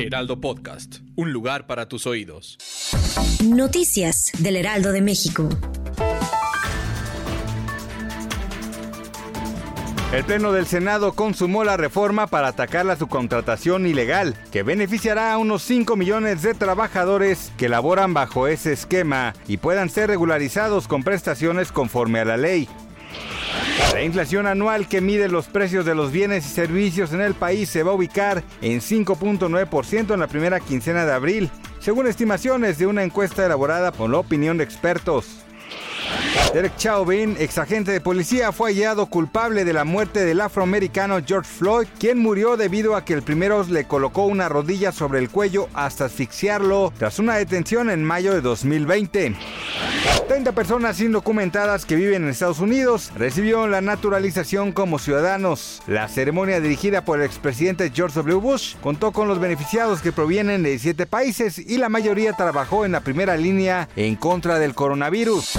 Heraldo Podcast, un lugar para tus oídos. Noticias del Heraldo de México. El Pleno del Senado consumó la reforma para atacar la subcontratación ilegal, que beneficiará a unos 5 millones de trabajadores que laboran bajo ese esquema y puedan ser regularizados con prestaciones conforme a la ley. La inflación anual que mide los precios de los bienes y servicios en el país se va a ubicar en 5.9% en la primera quincena de abril, según estimaciones de una encuesta elaborada por la opinión de expertos. Derek Chauvin, ex agente de policía, fue hallado culpable de la muerte del afroamericano George Floyd, quien murió debido a que el primero le colocó una rodilla sobre el cuello hasta asfixiarlo tras una detención en mayo de 2020. 30 personas indocumentadas que viven en Estados Unidos recibieron la naturalización como ciudadanos. La ceremonia dirigida por el expresidente George W. Bush contó con los beneficiados que provienen de 7 países y la mayoría trabajó en la primera línea en contra del coronavirus.